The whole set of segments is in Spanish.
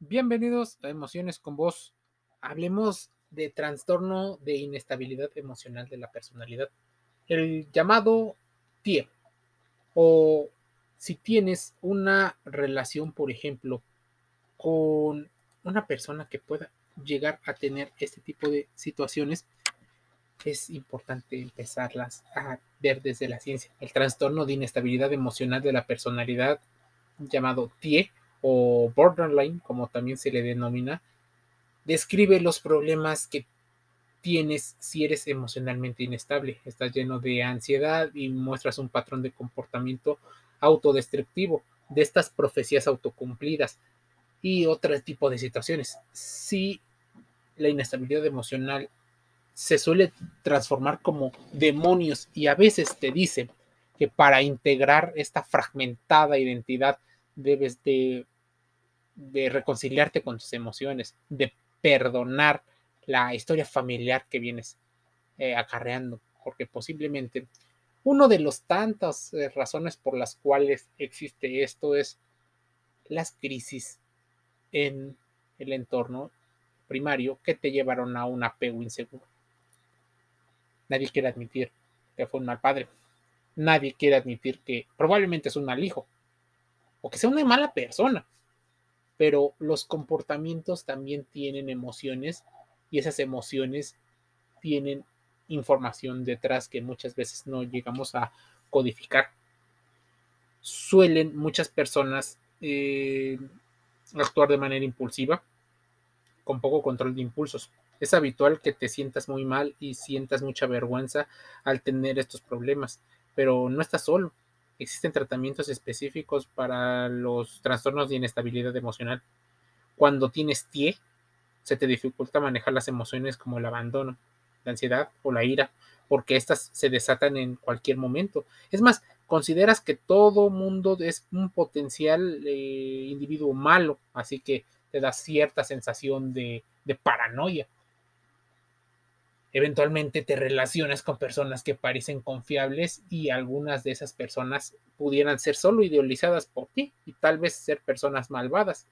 Bienvenidos a Emociones con Vos. Hablemos de trastorno de inestabilidad emocional de la personalidad, el llamado TIE. O si tienes una relación, por ejemplo, con una persona que pueda llegar a tener este tipo de situaciones, es importante empezarlas a ver desde la ciencia. El trastorno de inestabilidad emocional de la personalidad, llamado TIE, o borderline, como también se le denomina, describe los problemas que tienes si eres emocionalmente inestable. Estás lleno de ansiedad y muestras un patrón de comportamiento autodestructivo, de estas profecías autocumplidas y otro tipo de situaciones. Si la inestabilidad emocional se suele transformar como demonios y a veces te dicen que para integrar esta fragmentada identidad debes de, reconciliarte con tus emociones, de perdonar la historia familiar que vienes eh, acarreando, porque posiblemente uno de los tantas eh, razones por las cuales existe esto es las crisis en el entorno primario que te llevaron a un apego inseguro. Nadie quiere admitir que fue un mal padre. Nadie quiere admitir que probablemente es un mal hijo que sea una mala persona, pero los comportamientos también tienen emociones y esas emociones tienen información detrás que muchas veces no llegamos a codificar. Suelen muchas personas eh, actuar de manera impulsiva, con poco control de impulsos. Es habitual que te sientas muy mal y sientas mucha vergüenza al tener estos problemas, pero no estás solo existen tratamientos específicos para los trastornos de inestabilidad emocional. Cuando tienes TIE, se te dificulta manejar las emociones como el abandono, la ansiedad o la ira, porque éstas se desatan en cualquier momento. Es más, consideras que todo mundo es un potencial eh, individuo malo, así que te da cierta sensación de paranoia eventualmente te relacionas con personas que parecen confiables y algunas de esas personas pudieran ser solo idealizadas por ti y tal vez ser personas malvadas,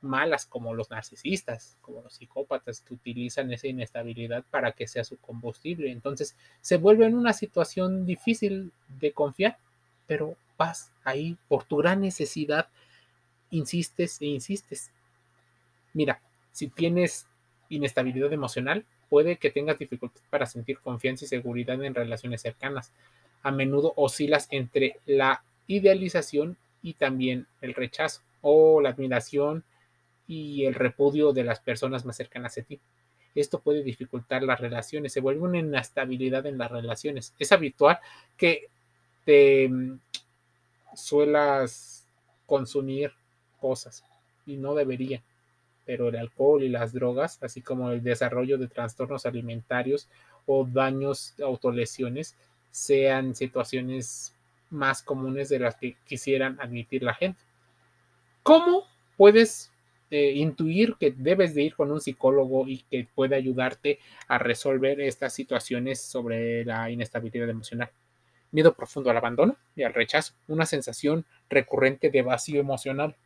malas como los narcisistas, como los psicópatas que utilizan esa inestabilidad para que sea su combustible. Entonces se vuelve en una situación difícil de confiar, pero vas ahí por tu gran necesidad, insistes e insistes. Mira, si tienes inestabilidad emocional, puede que tengas dificultad para sentir confianza y seguridad en relaciones cercanas. A menudo oscilas entre la idealización y también el rechazo o la admiración y el repudio de las personas más cercanas a ti. Esto puede dificultar las relaciones, se vuelve una inestabilidad en las relaciones. Es habitual que te mm, suelas consumir cosas y no debería pero el alcohol y las drogas, así como el desarrollo de trastornos alimentarios o daños, autolesiones, sean situaciones más comunes de las que quisieran admitir la gente. ¿Cómo puedes eh, intuir que debes de ir con un psicólogo y que puede ayudarte a resolver estas situaciones sobre la inestabilidad emocional? Miedo profundo al abandono y al rechazo, una sensación recurrente de vacío emocional,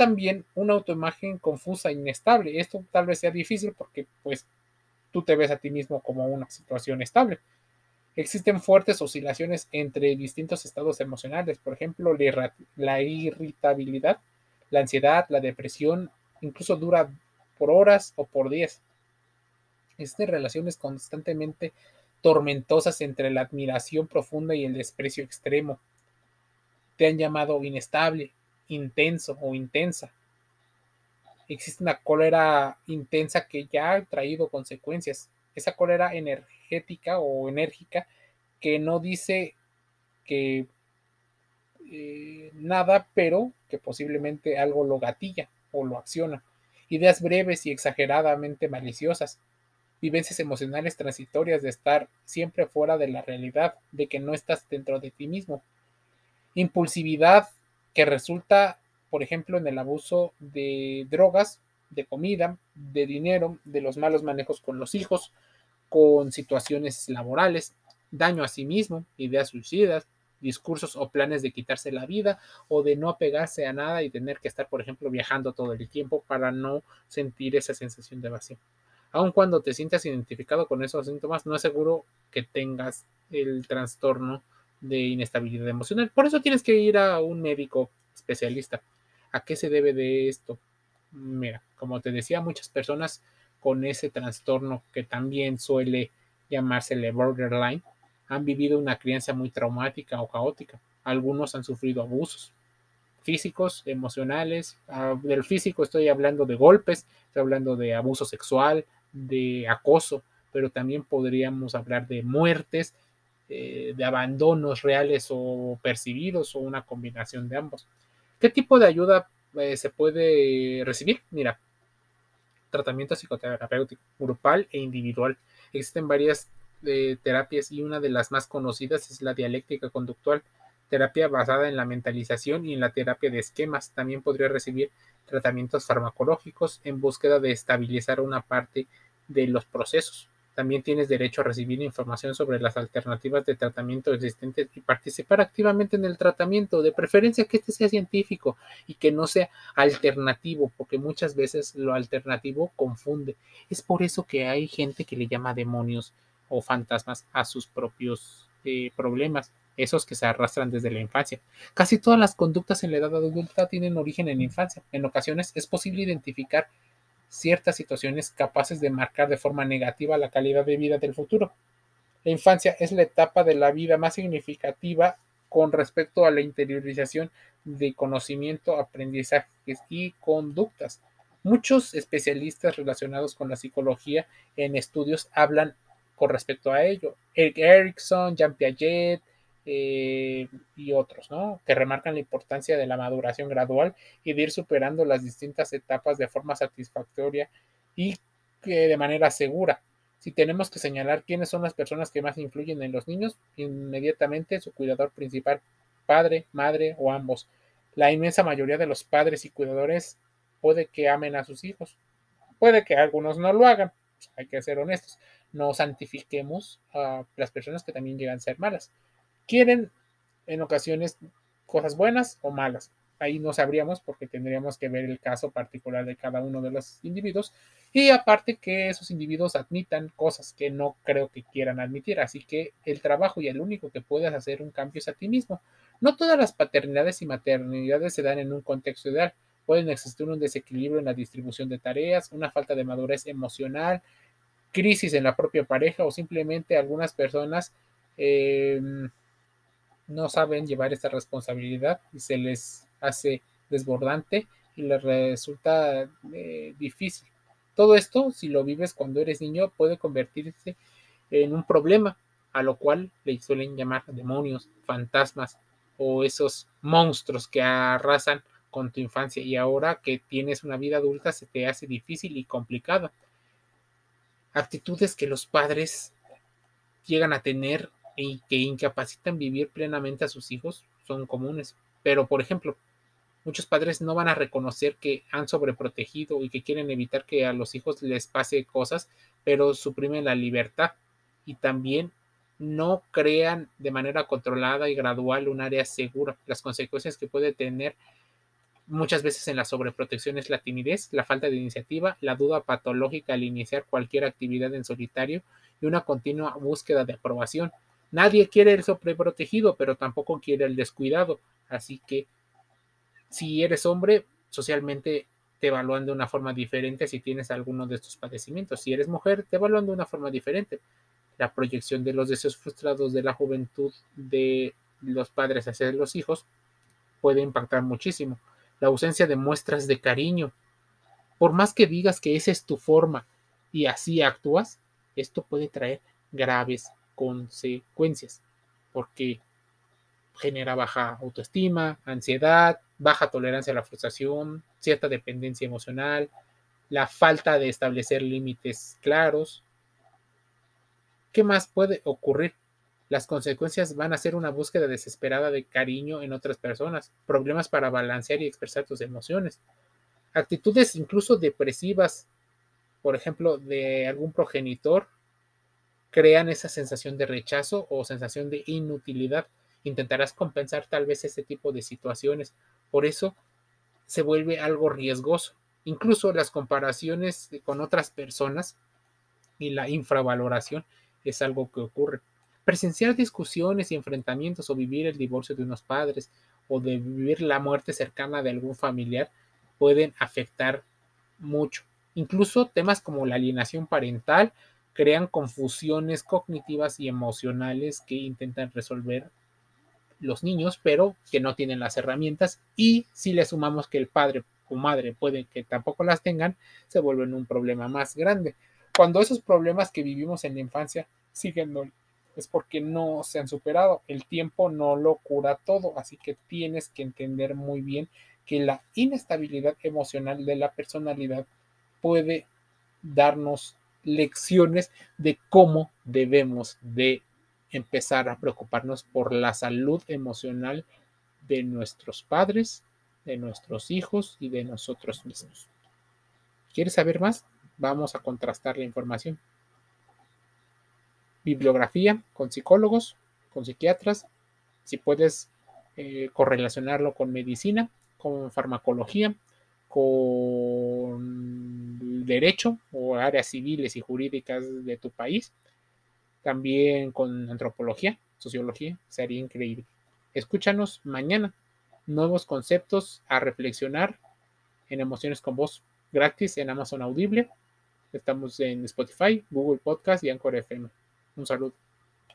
también una autoimagen confusa e inestable. Esto tal vez sea difícil porque pues tú te ves a ti mismo como una situación estable. Existen fuertes oscilaciones entre distintos estados emocionales, por ejemplo, la irritabilidad, la ansiedad, la depresión, incluso dura por horas o por días. Estas relaciones constantemente tormentosas entre la admiración profunda y el desprecio extremo. Te han llamado inestable, intenso o intensa. Existe una cólera intensa que ya ha traído consecuencias. Esa cólera energética o enérgica que no dice que eh, nada, pero que posiblemente algo lo gatilla o lo acciona. Ideas breves y exageradamente maliciosas. Vivencias emocionales transitorias de estar siempre fuera de la realidad, de que no estás dentro de ti mismo. Impulsividad que resulta, por ejemplo, en el abuso de drogas, de comida, de dinero, de los malos manejos con los hijos, con situaciones laborales, daño a sí mismo, ideas suicidas, discursos o planes de quitarse la vida o de no apegarse a nada y tener que estar, por ejemplo, viajando todo el tiempo para no sentir esa sensación de vacío. Aun cuando te sientas identificado con esos síntomas, no es seguro que tengas el trastorno de inestabilidad emocional. Por eso tienes que ir a un médico especialista. ¿A qué se debe de esto? Mira, como te decía, muchas personas con ese trastorno que también suele llamársele borderline han vivido una crianza muy traumática o caótica. Algunos han sufrido abusos físicos, emocionales. Ah, del físico estoy hablando de golpes, estoy hablando de abuso sexual, de acoso, pero también podríamos hablar de muertes, eh, de abandonos reales o percibidos o una combinación de ambos. ¿Qué tipo de ayuda eh, se puede recibir? Mira, tratamiento psicoterapéutico grupal e individual. Existen varias eh, terapias y una de las más conocidas es la dialéctica conductual, terapia basada en la mentalización y en la terapia de esquemas. También podría recibir tratamientos farmacológicos en búsqueda de estabilizar una parte de los procesos. También tienes derecho a recibir información sobre las alternativas de tratamiento existentes y participar activamente en el tratamiento, de preferencia que este sea científico y que no sea alternativo, porque muchas veces lo alternativo confunde. Es por eso que hay gente que le llama demonios o fantasmas a sus propios eh, problemas, esos que se arrastran desde la infancia. Casi todas las conductas en la edad adulta tienen origen en la infancia. En ocasiones es posible identificar ciertas situaciones capaces de marcar de forma negativa la calidad de vida del futuro. La infancia es la etapa de la vida más significativa con respecto a la interiorización de conocimiento, aprendizajes y conductas. Muchos especialistas relacionados con la psicología en estudios hablan con respecto a ello. Eric Erickson, Jean Piaget, eh, y otros, ¿no? Que remarcan la importancia de la maduración gradual y de ir superando las distintas etapas de forma satisfactoria y de manera segura. Si tenemos que señalar quiénes son las personas que más influyen en los niños, inmediatamente su cuidador principal, padre, madre o ambos. La inmensa mayoría de los padres y cuidadores puede que amen a sus hijos, puede que algunos no lo hagan, hay que ser honestos, no santifiquemos a las personas que también llegan a ser malas quieren en ocasiones cosas buenas o malas. Ahí no sabríamos porque tendríamos que ver el caso particular de cada uno de los individuos y aparte que esos individuos admitan cosas que no creo que quieran admitir. Así que el trabajo y el único que puedes hacer un cambio es a ti mismo. No todas las paternidades y maternidades se dan en un contexto ideal. Pueden existir un desequilibrio en la distribución de tareas, una falta de madurez emocional, crisis en la propia pareja o simplemente algunas personas eh, no saben llevar esta responsabilidad y se les hace desbordante y les resulta eh, difícil. Todo esto, si lo vives cuando eres niño, puede convertirse en un problema, a lo cual le suelen llamar demonios, fantasmas o esos monstruos que arrasan con tu infancia y ahora que tienes una vida adulta se te hace difícil y complicada. Actitudes que los padres llegan a tener y que incapacitan vivir plenamente a sus hijos son comunes. Pero, por ejemplo, muchos padres no van a reconocer que han sobreprotegido y que quieren evitar que a los hijos les pase cosas, pero suprimen la libertad y también no crean de manera controlada y gradual un área segura. Las consecuencias que puede tener muchas veces en la sobreprotección es la timidez, la falta de iniciativa, la duda patológica al iniciar cualquier actividad en solitario y una continua búsqueda de aprobación. Nadie quiere el sobreprotegido, pero tampoco quiere el descuidado. Así que si eres hombre, socialmente te evalúan de una forma diferente si tienes alguno de estos padecimientos. Si eres mujer, te evalúan de una forma diferente. La proyección de los deseos frustrados de la juventud de los padres hacia los hijos puede impactar muchísimo. La ausencia de muestras de cariño. Por más que digas que esa es tu forma y así actúas, esto puede traer graves consecuencias, porque genera baja autoestima, ansiedad, baja tolerancia a la frustración, cierta dependencia emocional, la falta de establecer límites claros. ¿Qué más puede ocurrir? Las consecuencias van a ser una búsqueda desesperada de cariño en otras personas, problemas para balancear y expresar tus emociones, actitudes incluso depresivas, por ejemplo, de algún progenitor crean esa sensación de rechazo o sensación de inutilidad intentarás compensar tal vez ese tipo de situaciones. Por eso se vuelve algo riesgoso. Incluso las comparaciones con otras personas y la infravaloración es algo que ocurre. Presenciar discusiones y enfrentamientos o vivir el divorcio de unos padres o de vivir la muerte cercana de algún familiar pueden afectar mucho. Incluso temas como la alienación parental crean confusiones cognitivas y emocionales que intentan resolver los niños, pero que no tienen las herramientas. Y si le sumamos que el padre o madre puede que tampoco las tengan, se vuelven un problema más grande. Cuando esos problemas que vivimos en la infancia siguen es porque no se han superado. El tiempo no lo cura todo, así que tienes que entender muy bien que la inestabilidad emocional de la personalidad puede darnos lecciones de cómo debemos de empezar a preocuparnos por la salud emocional de nuestros padres, de nuestros hijos y de nosotros mismos. ¿Quieres saber más? Vamos a contrastar la información. Bibliografía con psicólogos, con psiquiatras, si puedes eh, correlacionarlo con medicina, con farmacología, con derecho áreas civiles y jurídicas de tu país, también con antropología, sociología, sería increíble. Escúchanos mañana, nuevos conceptos a reflexionar en Emociones con Voz, gratis en Amazon Audible. Estamos en Spotify, Google Podcast y Anchor FM. Un saludo.